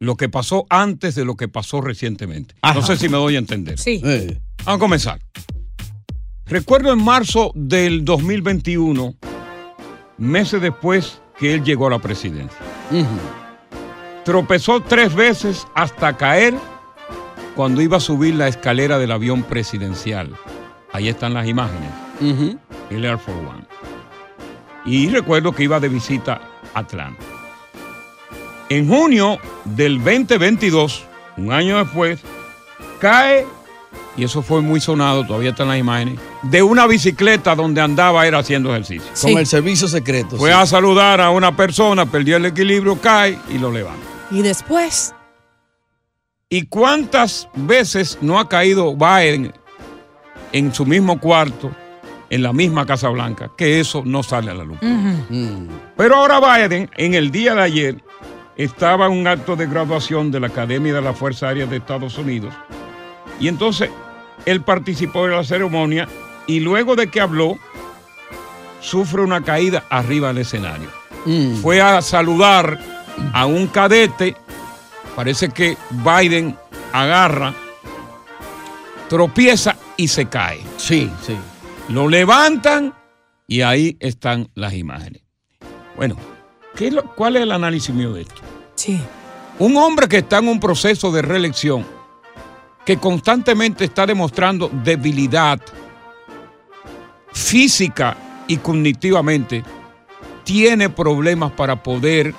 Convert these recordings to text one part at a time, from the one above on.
Lo que pasó antes de lo que pasó recientemente. No sé si me doy a entender. Sí. Vamos a comenzar. Recuerdo en marzo del 2021, meses después que él llegó a la presidencia. Tropezó tres veces hasta caer cuando iba a subir la escalera del avión presidencial. Ahí están las imágenes. El Air Force One. Y recuerdo que iba de visita a Atlanta. En junio del 2022, un año después, cae, y eso fue muy sonado, todavía están las imágenes, de una bicicleta donde andaba era haciendo ejercicio. Con el servicio secreto. Fue sí. a saludar a una persona, perdió el equilibrio, cae y lo levanta. Y después, ¿Y cuántas veces no ha caído Biden en su mismo cuarto, en la misma Casa Blanca, que eso no sale a la luz? Mm. Pero ahora Biden, en el día de ayer, estaba en un acto de graduación de la Academia de la Fuerza Aérea de Estados Unidos. Y entonces él participó de la ceremonia y luego de que habló, sufre una caída arriba del escenario. Mm. Fue a saludar a un cadete. Parece que Biden agarra, tropieza y se cae. Sí, sí. Lo levantan y ahí están las imágenes. Bueno, ¿qué es lo- ¿cuál es el análisis mío de esto? Sí. Un hombre que está en un proceso de reelección, que constantemente está demostrando debilidad física y cognitivamente, tiene problemas para poder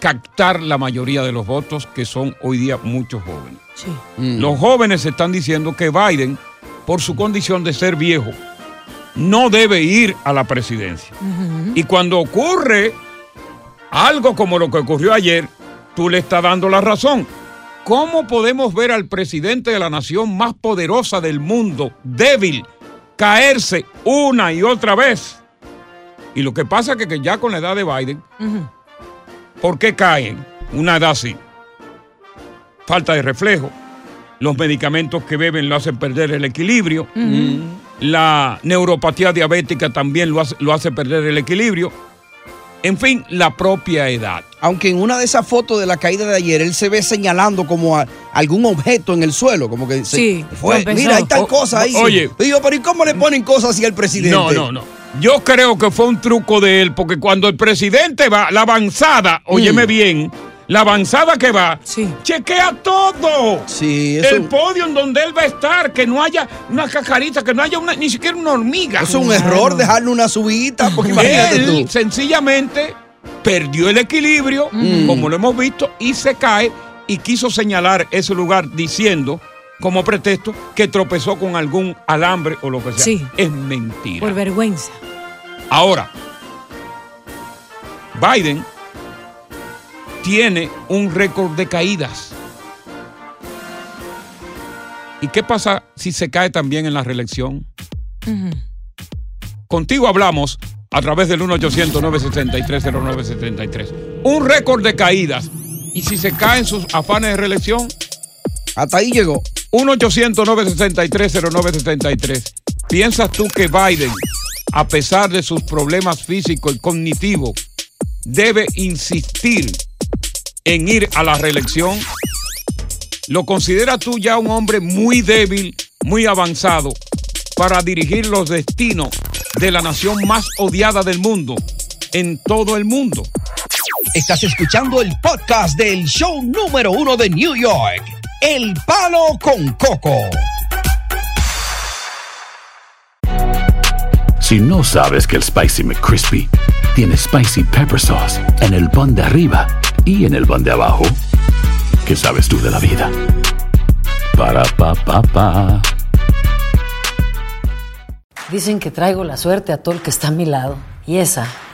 captar la mayoría de los votos, que son hoy día muchos jóvenes. Sí. Los jóvenes están diciendo que Biden, por su condición de ser viejo, no debe ir a la presidencia. Y cuando ocurre algo como lo que ocurrió ayer, tú le estás dando la razón. ¿Cómo podemos ver al presidente de la nación más poderosa del mundo, débil, caerse una y otra vez? Y lo que pasa es que, ya con la edad de Biden, ¿por qué caen una edad así? Falta de reflejo. Los medicamentos que beben lo hacen perder el equilibrio. La neuropatía diabética también lo hace, lo hace perder el equilibrio. En fin, la propia edad. Aunque en una de esas fotos de la caída de ayer, él se ve señalando como a algún objeto en el suelo, como que se- Sí, fue, mira, hay tal cosa ahí. oye. Digo, pero ¿y cómo le ponen cosas así al presidente? No, no, no. Yo creo que fue un truco de él, porque cuando el presidente va, la avanzada, óyeme bien, la avanzada que va, chequea todo. Sí, El podio en donde él va a estar, que no haya una cacarita, que no haya una- ni siquiera una hormiga. Es un error dejarle una subida, porque imagínate Él tú. sencillamente perdió el equilibrio, Mm. como lo hemos visto, y se cae y quiso señalar ese lugar diciendo como pretexto que tropezó con algún alambre o lo que sea. Sí. Es mentira. Por vergüenza. Ahora, Biden tiene un récord de caídas. ¿Y qué pasa si se cae también en la reelección? Contigo hablamos a través del 1-800-973-0973. Un récord de caídas. ¿Y si se caen sus afanes de reelección? Hasta ahí llegó. 1-800-973-0973. ¿Piensas tú que Biden, a pesar de sus problemas físicos y cognitivos, debe insistir en ir a la reelección? ¿Lo consideras tú ya un hombre muy débil, muy avanzado para dirigir los destinos de la nación más odiada del mundo, en todo el mundo? Estás escuchando el podcast del show número uno de New York, El Palo con Coco. Si no sabes que el Spicy McCrispy tiene Spicy Pepper Sauce en el pan de arriba y en el pan de abajo, ¿qué sabes tú de la vida? Para, pa, pa, pa. Dicen que traigo la suerte a todo el que está a mi lado. Y esa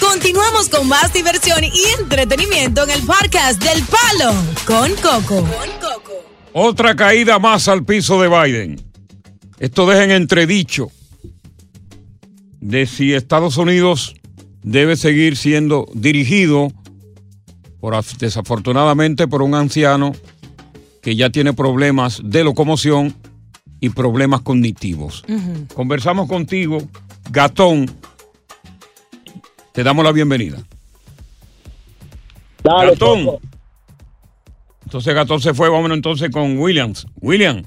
Continuamos con más diversión y entretenimiento en el podcast del Palo con Coco. Otra caída más al piso de Biden. Esto deja en entredicho de si Estados Unidos debe seguir siendo dirigido, por, af- desafortunadamente, por un anciano que ya tiene problemas de locomoción y problemas cognitivos. Conversamos contigo, Gatón. Te damos la bienvenida. Gatón. Entonces Gatón se fue, vámonos entonces con Williams. William,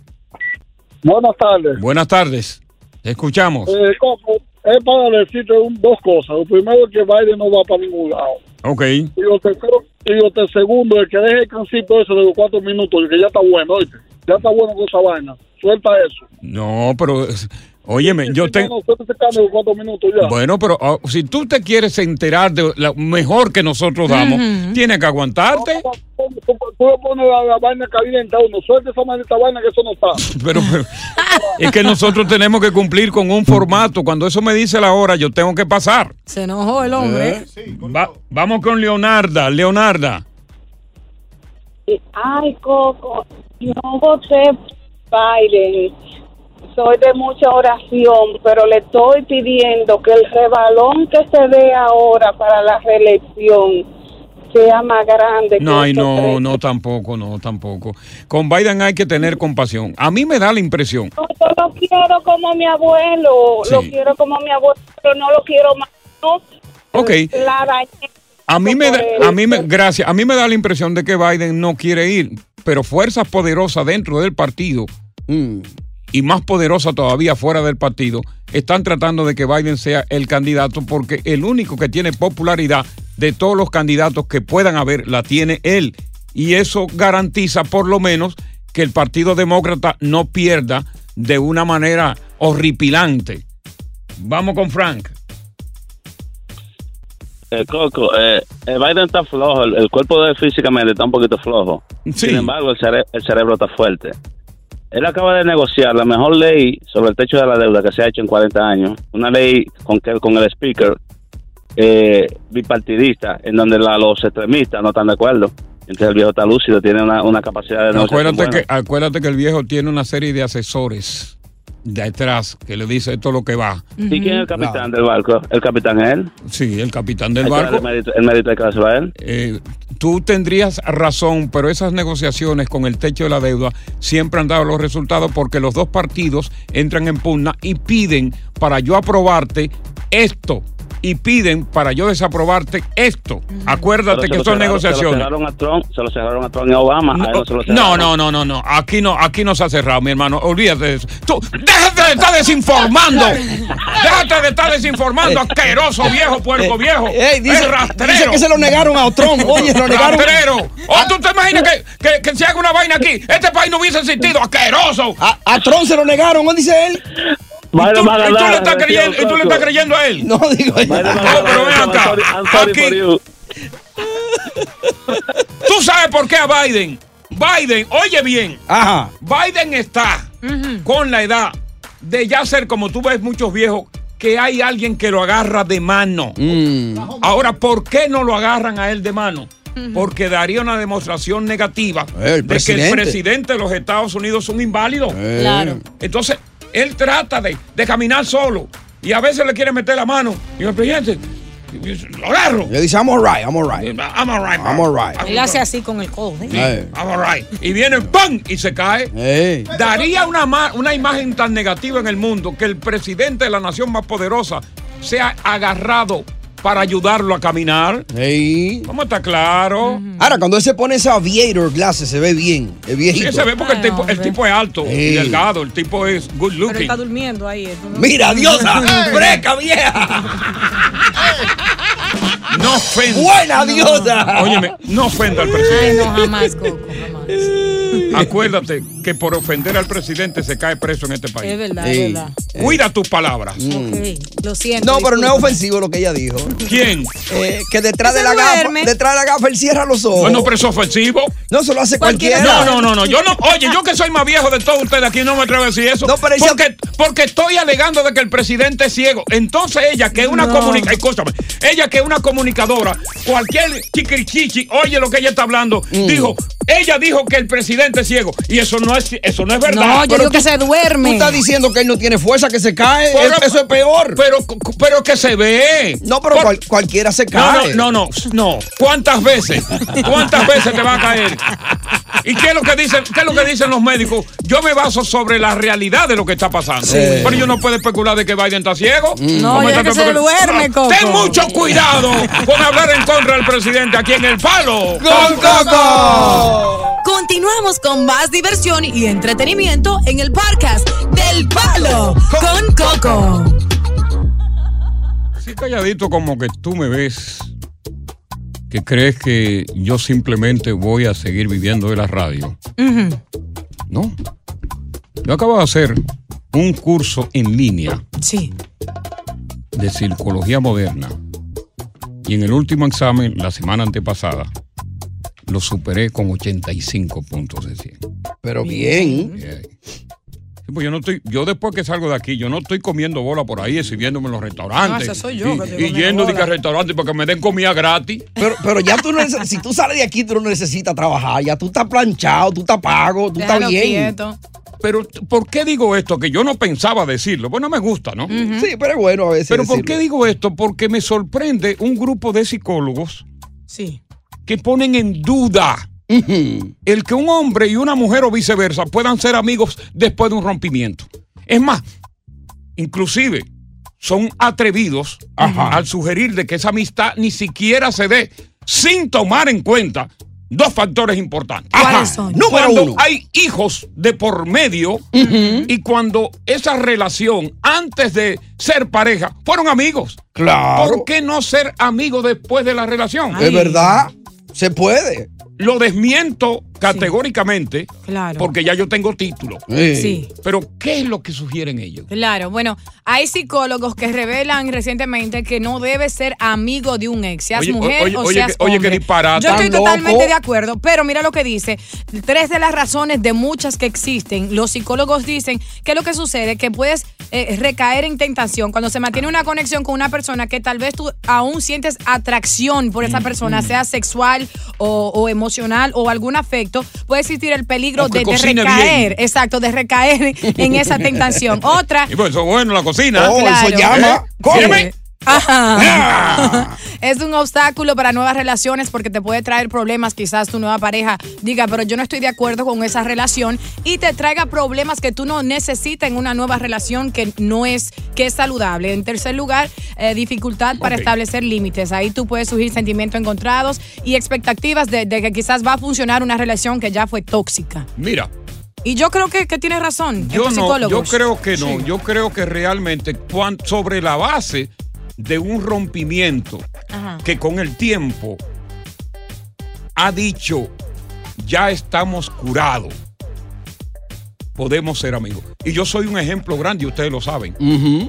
Buenas tardes. buenas tardes. Te escuchamos. Eh, Coco, es para decirte un- dos cosas. Lo primero es que Biden no va para ningún lado. Ok. Y lo tercero, y lo ter- segundo es que deje el cancito eso de los cuatro minutos, que ya está bueno, oíste. Ya está bueno con esa vaina. Suelta eso. No, pero óyeme, yo Sí, tengo... Bueno, pero ah, si tú te quieres enterar de lo mejor que nosotros damos, Ujú. tienes que aguantarte. Tú, tú le pones la, la vaina caliente a uno. Suelta esa maldita vaina que eso no está. Pero, pero es que nosotros tenemos que cumplir con un formato. Cuando eso me dice la hora, yo tengo que pasar. Se enojó el hombre. Va- vamos con Leonarda. Leonarda. Ay, Coco, no voté Biden. Soy de mucha oración, pero le estoy pidiendo que el rebalón que se dé ahora para la reelección sea más grande. No, que no, tres. no, tampoco, no, tampoco. Con Biden hay que tener compasión. A mí me da la impresión. No, yo lo quiero como mi abuelo, lo quiero como mi abuelo, pero no lo quiero más. No, Ok. la dañé. A mí me, da- a mí me, gracias. A mí me da la impresión de que Biden no quiere ir, pero fuerzas poderosas dentro del partido y más poderosas todavía fuera del partido están tratando de que Biden sea el candidato porque el único que tiene popularidad de todos los candidatos que puedan haber la tiene él y eso garantiza por lo menos que el Partido Demócrata no pierda de una manera horripilante. Vamos con Frank. Eh, Coco, eh, eh, Biden está flojo, el, el cuerpo de él físicamente está un poquito flojo. Sin embargo, el, cere- el cerebro está fuerte. Él acaba de negociar la mejor ley sobre el techo de la deuda que se ha hecho en 40 años. Una ley con, que, con el speaker eh, bipartidista, en donde la- los extremistas no están de acuerdo. Entonces el viejo está lúcido, tiene una, una capacidad de Acuérdate que, acuérdate que el viejo tiene una serie de asesores detrás que le dice esto es lo que va. ¿Y quién es el capitán del barco? ¿El capitán es él? Sí, el capitán del barco. mérito- el mérito hay que dárselo a él. Eh, tú tendrías razón, pero esas negociaciones con el techo de la deuda siempre han dado los resultados porque los dos partidos entran en pugna y piden para yo aprobarte esto y piden para yo desaprobarte esto. Acuérdate Pero que son cerraron- Se lo negociaciones. cerraron a Trump, se lo cerraron a Trump y a Obama. a no, se No, no, no, no, no. Aquí no, aquí no se ha cerrado, mi hermano. Olvídate de eso. Tú, déjate de estar desinformando. Déjate de estar desinformando, asqueroso viejo, puerco viejo. Eh, Ey, dice, rastrero. dice que se lo negaron a Trump. Oye, se lo negaron. Rastrero. ¿O tú te imaginas que, que, que se haga una vaina aquí? Este país no hubiese existido, asqueroso. A, a Trump se lo negaron, ¿cómo dice él? ¿Y tú, y tú le estás creyendo, y tú le estás creyendo a él? No, digo No, pero ven acá. Aquí, ¿Tú sabes por qué a Biden? Biden, oye bien. Ajá. Biden está con la edad de ya ser como tú ves muchos viejos que hay alguien que lo agarra de mano. Mm. Ahora, ¿por qué no lo agarran a él de mano? Porque daría una demostración negativa Eh, el de que el presidente de los Estados Unidos es un inválido. Eh. Claro. Entonces, él trata de, de caminar solo y a veces le quiere meter la mano y el presidente lo agarro. Le dice, I'm alright, I'm alright. I'm alright. I'm alright. Él hace así con el codo. ¿eh? Sí. I'm alright. Y viene ¡pum! y se cae. Daría una, una imagen tan negativa en el mundo que el presidente de la nación más poderosa sea agarrado para ayudarlo a caminar. ¿Cómo está claro? Ahora, cuando él se pone ese aviator glasses, se ve bien. Es Sí, viejito. se ve porque el tipo, el tipo es alto y delgado, el tipo es good Pero looking. está durmiendo ahí. esto no- Mira, diosa, freca vieja. No ofenda. Buena diosa. Óyeme, no ofenda al Ay, presidente. no, jamás, Coco, jamás. Acuérdate que por ofender al presidente se cae preso en este país. Es verdad, es verdad. Cuida tus palabras. Ok, lo siento. No, pero no es ofensivo lo que ella dijo. ¿Quién? Eh, que detrás de se la gafa, duerme. detrás de la gafa, él cierra los ojos. Bueno, pero es ofensivo. No, eso lo hace Cualquiera cualquiera. No, no, no, no. Yo no. Oye, yo que soy más viejo de todos ustedes aquí no me atrevo a decir eso. No, pero ella- porque, porque estoy alegando de que el presidente es ciego. Entonces ella, que es una No. comunicadora, escúchame, ella que es una comunicadora, cualquier chiquirichichi, oye lo que ella está hablando, Mm. dijo, ella dijo que el presidente es ciego. Y eso no es, eso no es verdad. No, yo Pero digo que tú- se Tú duerme. estás diciendo que él no tiene fuerza, que se cae. Pero- Es- eso es peor. Pero, pero que se ve. no, pero Por- cual- cualquiera se No, cae. no, no, no, no. ¿Cuántas veces? ¿Cuántas veces te va a caer? ¿Y qué es lo que dicen, qué es lo que dicen los médicos? Yo me baso sobre la realidad de lo que está pasando. Sí. Pero yo no puedo especular de que Biden está ciego. No, ¿Cómo ya está que se duerme, Coco. Ten mucho cuidado con hablar en contra del presidente aquí en el palo. ¡Con Coco! Continuamos con más diversión y entretenimiento en el podcast del Palo con Coco. Así calladito como que tú me ves, que crees que yo simplemente voy a seguir viviendo de la radio. No. Yo acabo de hacer un curso en línea Sí. de psicología moderna. Y en el último examen, la semana antepasada, lo superé con 85 puntos de 100. Pero bien. Sí, pues yo, no estoy, yo después que salgo de aquí, yo no estoy comiendo bola por ahí, exhibiéndome en los restaurantes. No, ese soy yo y, y yendo de que restaurantes para que me den comida gratis. Pero, pero ya tú no si tú sales de aquí, tú no necesitas trabajar. Ya tú estás planchado, tú estás pago, tú Déjalo estás bien. quieto. Pero, ¿por qué digo esto? Que yo no pensaba decirlo. Bueno, me gusta, ¿no? Sí, pero es bueno a veces. Pero ¿por qué digo esto? Porque me sorprende un grupo de psicólogos Sí. Que ponen en duda el que un hombre y una mujer o viceversa puedan ser amigos después de un rompimiento. Es más, inclusive son atrevidos al sugerir de que esa amistad ni siquiera se dé sin tomar en cuenta dos factores importantes. ¿Cuáles son? Número cuando uno. hay hijos de por medio y cuando esa relación antes de ser pareja fueron amigos. Claro. ¿Por qué no ser amigos después de la relación? Es verdad. Se puede. Lo desmiento categóricamente Claro. porque ya yo tengo título. Sí. Pero ¿qué es lo que sugieren ellos? Claro, bueno, hay psicólogos que revelan recientemente que no debe ser amigo de un ex, seas Oye, mujer oye, o oye, seas que- oye, qué disparate. Yo estoy totalmente loco. de acuerdo, pero mira lo que dice. Tres de las razones de muchas que existen, los psicólogos dicen que lo que sucede que puedes eh, recaer en tentación cuando se mantiene una conexión con una persona que tal vez tú aún sientes atracción por esa persona, sea sexual o, o emocional o algún afecto, puede existir el peligro de, recaer, bien. exacto, de recaer en esa tentación. Otra Y pues eso es bueno, la cocina. Oh, Claro. eso llama. ¿Eh? ¿Cómo? Ajá. es un obstáculo para nuevas relaciones porque te puede traer problemas. Quizás tu nueva pareja diga, pero yo no estoy de acuerdo con esa relación y te traiga problemas que tú no necesitas en una nueva relación que no es, que es saludable. En tercer lugar, eh, dificultad para establecer límites. Ahí tú puedes surgir sentimientos encontrados y expectativas de, de que quizás va a funcionar una relación que ya fue tóxica. Mira, Y yo creo que, que tienes razón. yo estos no, yo creo que no. Sí. Yo creo que realmente cuan- sobre la base de un rompimiento Ajá. que con el tiempo ha dicho ya estamos curados. Podemos ser amigos. Y yo soy un ejemplo grande y ustedes lo saben.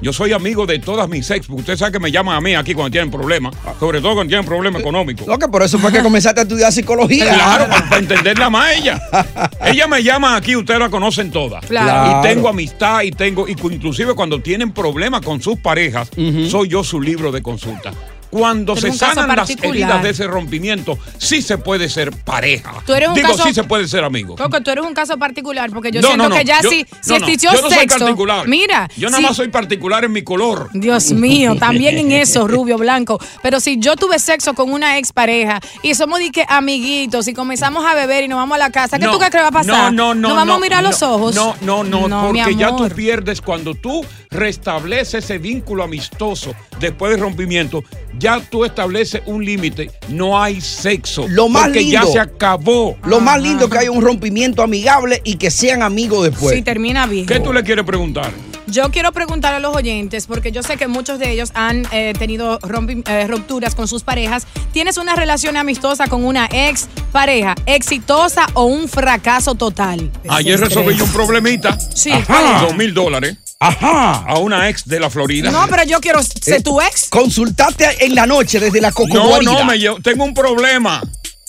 Yo soy amigo de todas mis ex, porque ustedes saben que me llaman a mí aquí cuando tienen problemas, sobre todo cuando tienen problemas económicos. Lo que por eso fue que comenzaste a estudiar psicología. Claro, para, entenderla más ella. Ella me llama aquí, ustedes la conocen todas. Claro. Y tengo amistad y tengo, y inclusive cuando tienen problemas con sus parejas, soy yo su libro de consulta. Cuando se sanan las heridas de ese rompimiento, sí se puede ser pareja. Tú eres un Digo, caso- sí se puede ser amigo. Coco, tú eres un caso particular porque yo No, siento no, no, que ya yo- si, si existió yo no soy sexo. particular. Mira. Yo nada si- más soy particular en mi color. Dios mío, también en eso, rubio blanco. Pero si yo tuve sexo con una expareja y somos de que amiguitos y comenzamos a beber y nos vamos a la casa, ¿qué tú crees que va a pasar? No, no, no. ¿Nos vamos a mirar los ojos? No, no, no, porque ya tú pierdes cuando tú restableces ese vínculo amistoso después del rompimiento, ya tú estableces un límite, no hay sexo. Lo más porque ya lindo. se acabó. Lo más lindo es que haya un rompimiento amigable y que sean amigos después. Si termina bien. ¿Qué tú le quieres preguntar? Yo quiero preguntar a los oyentes, porque yo sé que muchos de ellos han eh, tenido rompi- eh, rupturas con sus parejas. ¿Tienes una relación amistosa con una ex pareja exitosa o un fracaso total? Ayer resolví un problemita. Sí, Ajá. Dos mil dólares. Ajá. A una ex de la Florida. No, pero yo quiero ser Eh, tu ex. Consultaste en la noche desde la No, cocoguarida. no, me llevo- tengo un problema.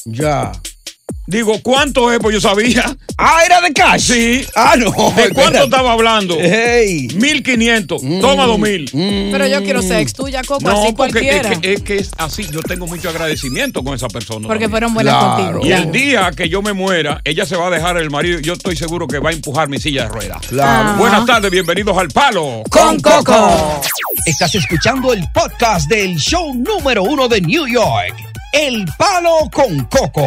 Ya. Digo, ¿cuánto es? Pues yo sabía. Ah, era de cash. Sí. Ah, no. ¿De cuánto espérate. estaba hablando? Hey. 1500. Mm. Toma 2000. Pero yo quiero ser ex tuya, Coco, No, así porque es que, es que es así. Yo tengo mucho agradecimiento con esa persona. Porque también. fueron buenas Claro. contigo. Y el día que yo me muera, ella se va a dejar el marido. Yo estoy seguro que va a empujar mi silla de ruedas. Claro. Buenas tardes, bienvenidos al Palo. Con Coco. Estás escuchando el podcast del show número uno de New York, El Palo con Coco.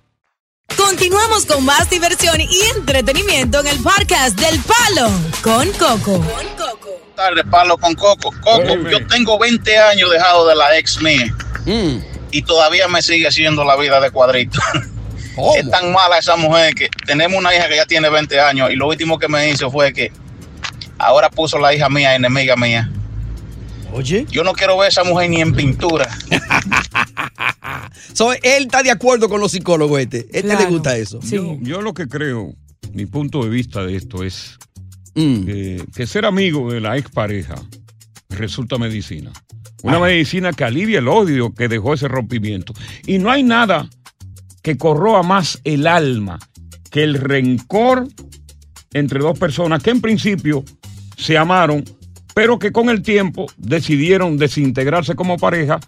Continuamos con más diversión y entretenimiento en el podcast del Palo con Coco. tardes, Palo con Coco. Coco, yo tengo 20 años dejado de la ex mía y todavía me sigue haciendo la vida de cuadrito. Es tan mala esa mujer que tenemos una hija que ya tiene 20 años y lo último que me hizo fue que ahora puso la hija mía enemiga mía. Oye. Yo no quiero ver a esa mujer ni en pintura. So, él está de acuerdo con los psicólogos este. Este le gusta eso. Yo, yo lo que creo, mi punto de vista de esto es Mm. que, que ser amigo de la expareja resulta medicina. Una medicina que alivia el odio que dejó ese rompimiento. Y no hay nada que corroa más el alma que el rencor entre dos personas que en principio se amaron, pero que con el tiempo decidieron desintegrarse como pareja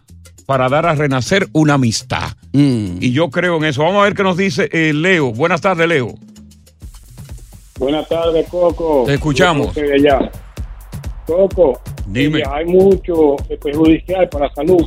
para dar a renacer una amistad. Mm. Y yo creo en eso. Vamos a ver qué nos dice eh, Leo. Buenas tardes, Leo. Buenas tardes, Coco. Te escuchamos. Coco, Dime. hay mucho perjudicial para la salud.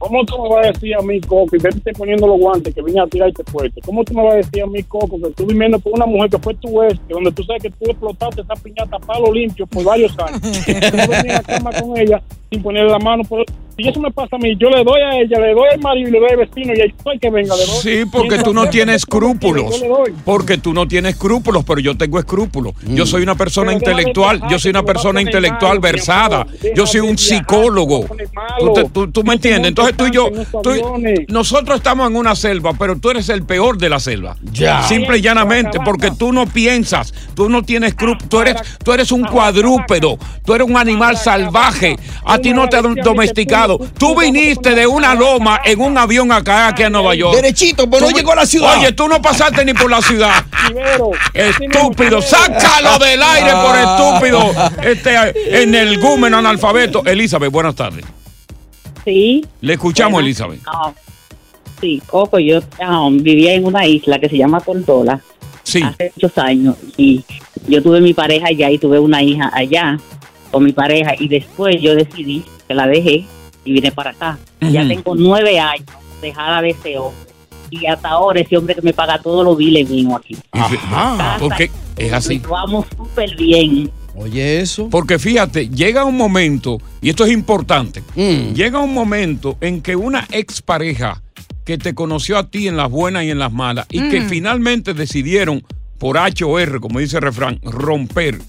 ¿Cómo tú me vas a decir a mí, Coco, y vete poniendo los guantes que vine a tirarte fuerte? ¿Cómo tú me vas a decir a mí, Coco, que estoy viviendo con una mujer que fue tu ex, que donde tú sabes que tú explotaste esa piñata a palo limpio por varios años? Tú no venir a la cama con ella sin ponerle la mano por, si eso me pasa a mí, yo le doy a ella, le doy al marido y le doy al vecino y ahí estoy que venga, le doy. Sí, porque tú no tienes escrúpulos. Porque tú no tienes escrúpulos, pero yo tengo escrúpulos. Yo soy una persona Pero intelectual, yo soy una persona intelectual malo, versada. Yo soy un viajar, psicólogo. Tú, malo. te- tú- tú me entiendes. Entonces tú y yo, tú y- nosotros estamos en una selva, pero tú eres el peor de la selva. Ya. Simple y llanamente, porque tú no piensas, tú no tienes escrúpulos, tú eres, tú eres un cuadrúpedo, tú eres un animal salvaje. A ti no te han domesticado. Tú viniste de una loma en un avión acá, aquí a Nueva York. Derechito, pero no Tú vi- llegó a la ciudad. Oye, tú no pasaste ni por la ciudad. Estúpido, sácalo del aire por estúpido. Este, en el gúmeno analfabeto. Elizabeth, buenas tardes. Sí. Le escuchamos, Bueno, Elizabeth. ah, sí, Coco, yo ah, vivía en una isla que se llama Tortola Sí. hace muchos años y yo tuve mi pareja allá y tuve una hija allá con mi pareja y después yo decidí que la dejé y vine para acá. Ya tengo nueve años dejada de ese hombre y hasta ahora ese hombre que me paga todos los biles mío aquí. Porque es así. Amo súper bien. Oye, eso. Porque fíjate, llega un momento, y esto es importante, Mm. llega un momento en que una expareja que te conoció a ti en las buenas y en las malas, y que Mm. finalmente decidieron, por H o R, como dice el refrán, romper,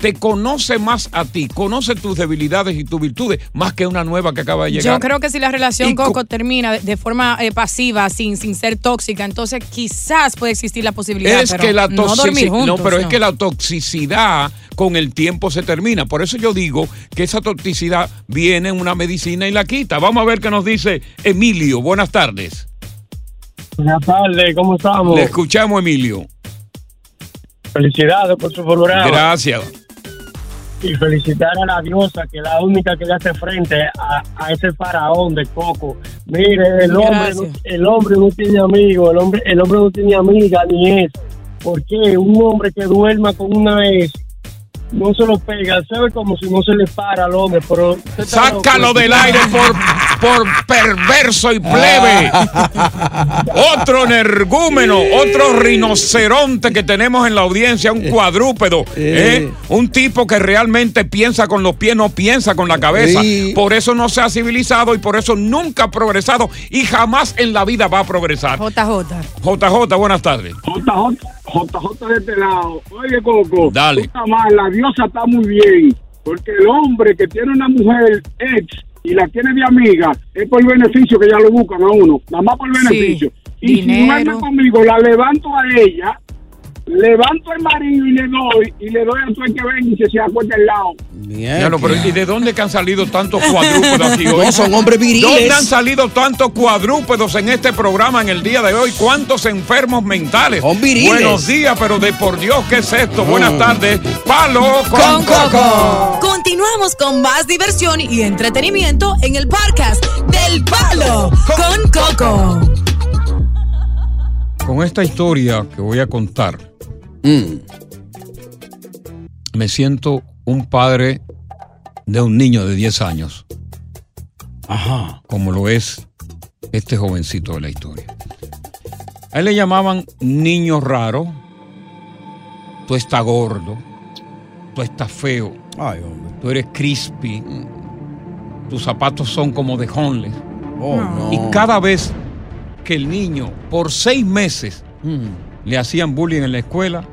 te conoce más a ti, conoce tus debilidades y tus virtudes, más que una nueva que acaba de llegar. Yo creo que si la relación Y co- Coco termina de, forma eh, pasiva, sin, sin ser tóxica, entonces quizás puede existir la posibilidad. es pero que la no dormir toxicidad, juntos. no, pero es que la toxicidad con el tiempo se termina. Por eso yo digo que esa toxicidad viene en una medicina y la quita. Vamos a ver qué nos dice Emilio. Buenas tardes. Buenas tardes, ¿cómo estamos? Le escuchamos, Emilio. Felicidades por su programa. Gracias. Y felicitar a la diosa, que es la única que le hace frente a, a ese faraón de Coco. Mire, el hombre, no, el hombre no tiene amigo, el hombre, el hombre no tiene amiga ni es. ¿Por qué? Un hombre que duerma con una ex no se lo pega, se ve como si no se le para al hombre, pero... Sácalo loco. del aire por, por perverso y plebe. Otro energúmeno, otro rinoceronte que tenemos en la audiencia, un cuadrúpedo. ¿eh? Un tipo que realmente piensa con los pies, no piensa con la cabeza. Por eso no se ha civilizado y por eso nunca ha progresado y jamás en la vida va a progresar. JJ. JJ, buenas tardes. JJ, JJ de este lado. Oye, Coco. Dale. La diosa está muy bien. Porque el hombre que tiene una mujer ex y la tiene de amiga es por beneficio que ya lo buscan a uno. Nada más por beneficio. y si dinero. duerme conmigo, la levanto a ella, levanto al marido y le doy, y le doy a todo el que venga y se acueste al lado. Ya no, pero ¿Y de dónde que han salido tantos cuadrúpedos aquí hoy? No, son hombres viriles. ¿Dónde han salido tantos cuadrúpedos en este programa en el día de hoy? ¿Cuántos enfermos mentales? Son viriles. Buenos días, pero de por Dios, ¿qué es esto? Buenas tardes. Palo con, Con Coco. Continuamos con más diversión y entretenimiento en el podcast del Palo con Coco. Con esta historia que voy a contar, me siento un padre de un niño de 10 años. Ajá. Como lo es este jovencito de la historia. A él le llamaban niño raro. Tú estás gordo. Tú estás feo. Ay, hombre. Tú eres crispy. Tus zapatos son como de homeless. Oh, no. Y cada vez que el niño, por seis meses, le hacían bullying en la escuela,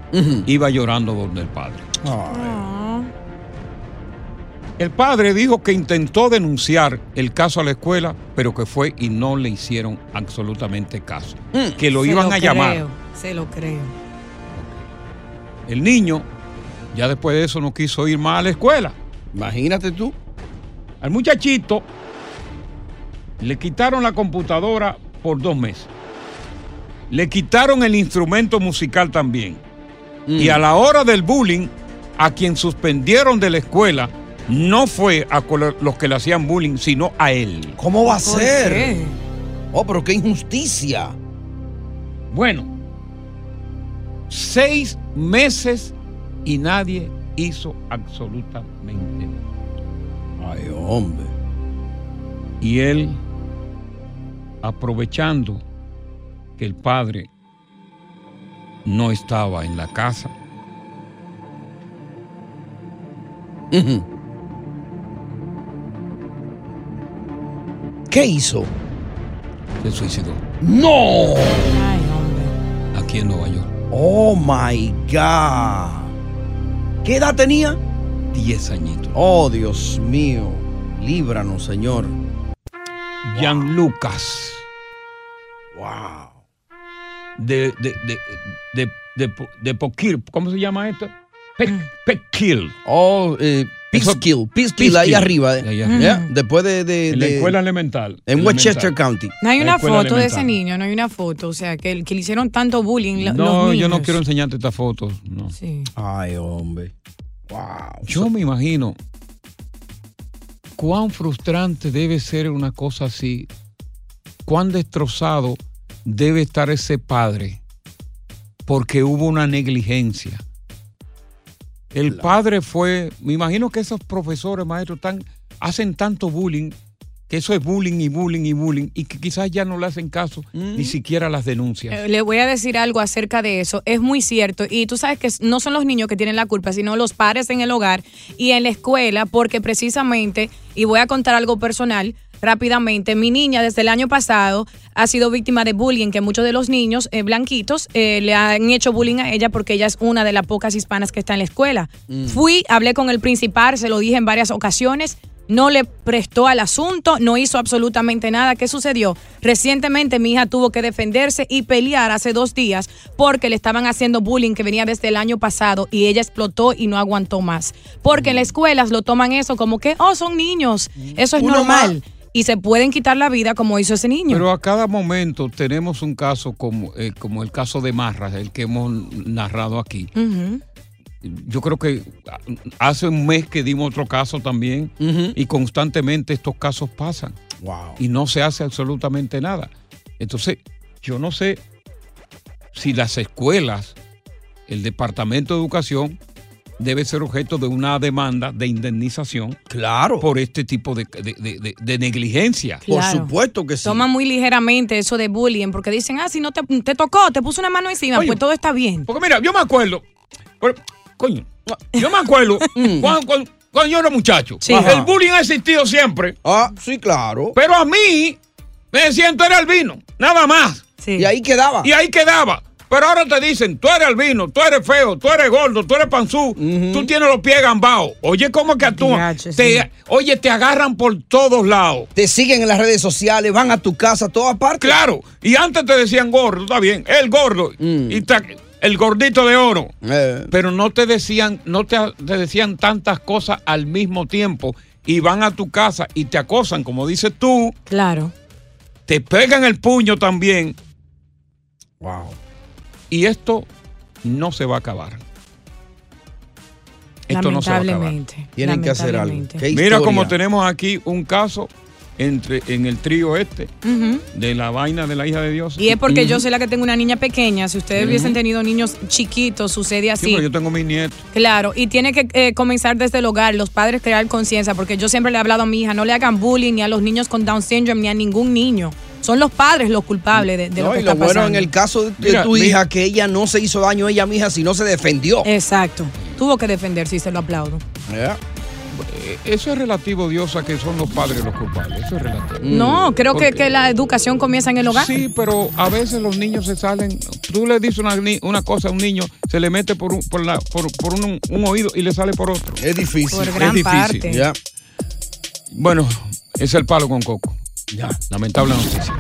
iba llorando donde el padre. El padre dijo que intentó denunciar el caso a la escuela, pero que fue y no le hicieron absolutamente caso. Que lo Se iban a llamar. creo, Se lo creo. El niño, ya después de eso, no quiso ir más a la escuela. Imagínate tú. Al muchachito le quitaron la computadora por dos meses. Le quitaron el instrumento musical también. Y a la hora del bullying, a quien suspendieron de la escuela no fue a los que le hacían bullying, sino a él. ¿Cómo va a ¿Por ser? qué? Oh, pero qué injusticia. Bueno, seis meses y nadie hizo absolutamente nada. Ay, hombre. Y él, aprovechando que el padre no estaba en la casa, ¿Qué hizo? Se suicidó. ¡No! Aquí en Nueva York. Oh my God. ¿Qué edad tenía? 10 añitos. Oh, Dios mío. Líbranos, Señor. Jan Lucas. Wow. De, de, de, de, de, de Poquil. ¿Cómo se llama esto? Pe- Pequil. Oh, eh, Peekskill. Peekskill, ahí arriba. eh. Ahí arriba. Ya, Después de. de- En la de- escuela elemental. En Elemental. Westchester County. No hay una foto de ese niño, no hay una foto. O sea, que, que le hicieron tanto bullying. lo- los No, yo no quiero enseñarte esta foto. No. Sí. Ay, hombre. Wow. Yo me imagino cuán frustrante debe ser una cosa así, cuán destrozado debe estar ese padre porque hubo una negligencia. El padre fue, me imagino que esos profesores, maestros, tan, hacen tanto bullying, que eso es bullying y bullying y bullying, y que quizás ya no le hacen caso ni siquiera a las denuncias. Eh, Le voy a decir algo acerca de eso. Es muy cierto. Y tú sabes que no son los niños que tienen la culpa, sino los padres en el hogar y en la escuela, porque precisamente, y voy a contar algo personal rápidamente, mi niña desde el año pasado ha sido víctima de bullying, que muchos de los niños eh, blanquitos eh, le han hecho bullying a ella porque ella es una de las pocas hispanas que está en la escuela. Mm. Fui, hablé con el principal, se lo dije en varias ocasiones. No le prestó al asunto, no hizo absolutamente nada. ¿Qué sucedió? Recientemente mi hija tuvo que defenderse y pelear hace dos días porque le estaban haciendo bullying que venía desde el año pasado y ella explotó y no aguantó más. Porque en las escuelas lo toman eso como que, oh, son niños, eso es Uno normal. Y se pueden quitar la vida como hizo ese niño. Pero a cada momento tenemos un caso como, eh, como el caso de Marras, el que hemos narrado aquí. Yo creo que hace un mes que dimos otro caso también y constantemente estos casos pasan. Wow. Y no se hace absolutamente nada. Entonces, yo no sé si las escuelas, el Departamento de Educación, debe ser objeto de una demanda de indemnización. Claro. Por este tipo de, de- de- de- de negligencia. Claro. que Toman muy ligeramente eso de bullying porque dicen, ah, si no te, te tocó, te puso una mano encima, Oye, pues todo está bien. Porque mira, yo me acuerdo, pero, coño, yo me acuerdo cuando, cuando- cuando yo era muchacho. Sí. El bullying ha existido siempre. Ah, sí, claro. Pero a mí me decían, tú eres albino, nada más. Y ahí quedaba. Y ahí quedaba. Pero ahora te dicen, tú eres albino, tú eres feo, tú eres gordo, tú eres panzú, tú tienes los pies gambados. Oye, ¿cómo que actúan? Te- Oye, te agarran por todos lados. Te siguen en las redes sociales, van a tu casa, a todas partes. Claro. Y antes te decían gordo, está bien, el gordo. Y te- el gordito de oro. Pero no te decían, no te, te decían tantas cosas al mismo tiempo. Y van a tu casa y te acosan, como dices tú. Claro. Te pegan el puño también. Wow. Y esto no se va a acabar. Esto no se va a acabar. Tienen que hacer algo. Mira como tenemos aquí un caso entre, en el trío este de la vaina de la hija de Dios. Y es porque yo soy la que tengo una niña pequeña. Si ustedes hubiesen tenido niños chiquitos, sucede Sí, así. pero yo tengo mis nietos. Claro, y tiene que eh, comenzar desde el hogar, los padres crear conciencia, porque yo siempre le he hablado a mi hija, no le hagan bullying ni a los niños con Down syndrome ni a ningún niño. Son los padres los culpables de, de lo No, que y lo está bueno pasando. en el caso de, de Mira, tu mi- hija, que ella no se hizo daño ella misma, sino se defendió. Exacto. Tuvo que defenderse y se lo aplaudo. Eso es relativo, Dios, a que son los padres los culpables. Eso es relativo. No, creo que, Porque- que la educación comienza en el hogar. Sí, pero a veces los niños se salen. Tú le dices una, una cosa a un niño, se le mete por un, por la- por, por un, un oído y le sale por otro. Es difícil. Por gran es difícil. parte. Ya. Bueno, es el palo con coco. Ya. Lamentable noticia.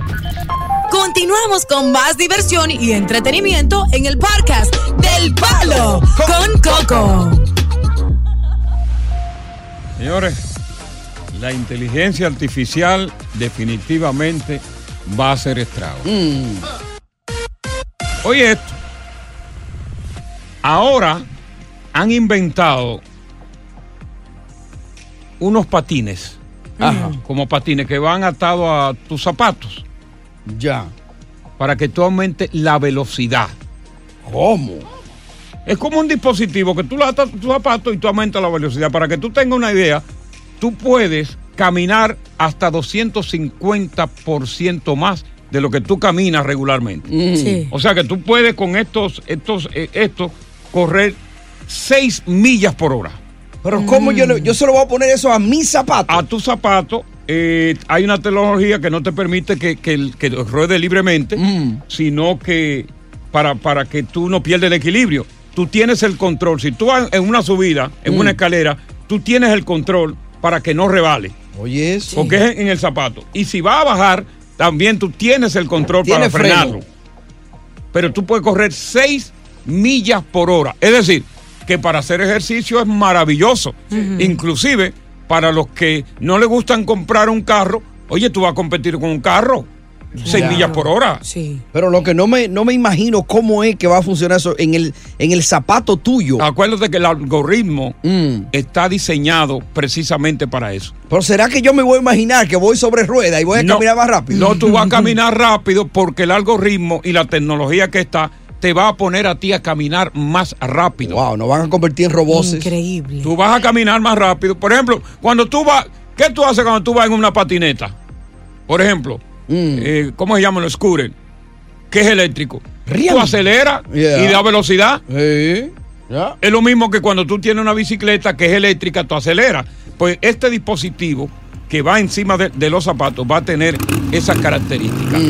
Continuamos con más diversión y entretenimiento en el podcast del Palo con Coco. Señores, la inteligencia artificial definitivamente va a hacer estrago. Oye esto. Ahora han inventado unos patines. Ajá. Como patines que van atados a tus zapatos. Ya. Para que tú aumentes la velocidad. ¿Cómo? Es como un dispositivo que tú le atas a tus zapatos y tú aumentas la velocidad. Para que tú tengas una idea, tú puedes caminar hasta 250% más de lo que tú caminas regularmente. Sí. O sea que tú puedes con estos, estos, eh, estos correr 6 millas por hora. Pero ¿cómo yo, yo se lo voy a poner eso a mis zapatos? A tu zapato eh, hay una tecnología que no te permite que, que, que ruede libremente, Mm. sino que para, para que tú no pierdas el equilibrio. Tú tienes el control. Si tú vas en una subida, en Mm. una escalera, tú tienes el control para que no rebale. Oye, eso. Porque es en el zapato. Y si va a bajar, también tú tienes el control Tiene para frenarlo. Pero tú puedes correr 6 millas por hora. Es decir, que para hacer ejercicio es maravilloso. Inclusive para los que no les gustan comprar un carro, oye, tú vas a competir con un carro. 6 Ya. millas por hora. Sí. Pero lo que no me, no me imagino cómo es que va a funcionar eso en el, en el zapato tuyo. Acuérdate que el algoritmo está diseñado precisamente para eso. Pero ¿será que yo me voy a imaginar que voy sobre rueda y voy a No, caminar más rápido? No, tú vas a caminar rápido porque el algoritmo y la tecnología que está te va a poner a ti a caminar más rápido. Wow, nos van a convertir en robots. Increíble. Tú vas a caminar más rápido. Por ejemplo, cuando tú vas, ¿qué tú haces cuando tú vas en una patineta? Por ejemplo, Mm. eh, ¿cómo se llama el scooter? Que es eléctrico. Tú aceleras Yeah. y da velocidad. Sí. Ya. Es lo mismo que cuando tú tienes una bicicleta que es eléctrica, tú aceleras. Pues este dispositivo que va encima de, de los zapatos va a tener esas características.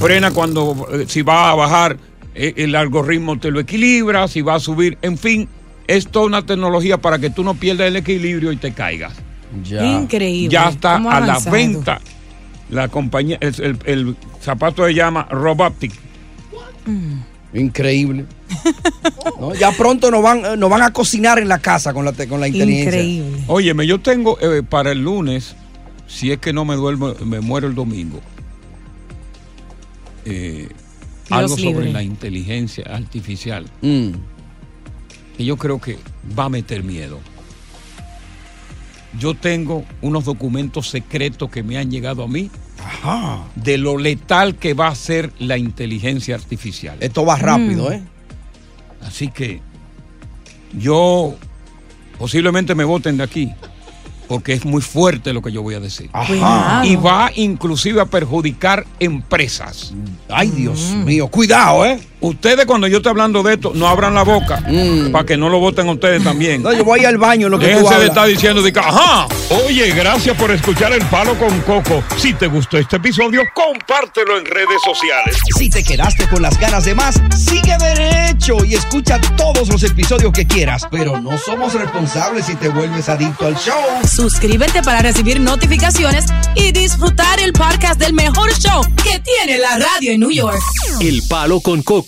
Frena cuando, eh, si va a bajar, eh, el algoritmo te lo equilibra, si va a subir, en fin, es toda una tecnología para que tú no pierdas el equilibrio y te caigas. Increíble. Ya está ¿Cómo a la venta. La compañía, el, el- el zapato se llama Roboptic. Increíble. No, Ya pronto nos van, eh, nos van a cocinar en la casa con la, con la inteligencia. Óyeme, yo tengo eh, para el lunes, si es que no me duermo, me muero el domingo, eh, algo sobre la inteligencia artificial. Mm. Que yo creo que va a meter miedo. Yo tengo unos documentos secretos que me han llegado a mí de lo letal que va a ser la inteligencia artificial. Esto va rápido, ¿eh? Así que yo posiblemente me voten de aquí porque es muy fuerte lo que yo voy a decir. Ajá. Y va inclusive a perjudicar empresas. Ay, Dios mío, cuidado, ¿eh? Ustedes cuando yo esté hablando de esto, no abran la boca para que no lo voten ustedes también. Mm. No, yo voy al baño lo que tú Déjense de hablas. estar diciendo de que, ajá. Oye, gracias por escuchar El Palo con Coco. Si te gustó este episodio, compártelo en redes sociales. Si te quedaste con las ganas de más, sigue derecho y escucha todos los episodios que quieras. Pero no somos responsables si te vuelves adicto al show. Suscríbete para recibir notificaciones y disfrutar el podcast del mejor show que tiene la radio en New York. El Palo con Coco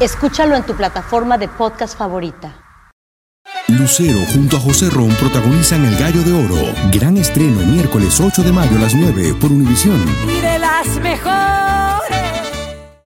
Escúchalo en tu plataforma de podcast favorita. Lucero junto a José Ron protagonizan El Gallo de Oro. Gran estreno miércoles 8 de mayo a las 9 por Univisión. Y de las mejores.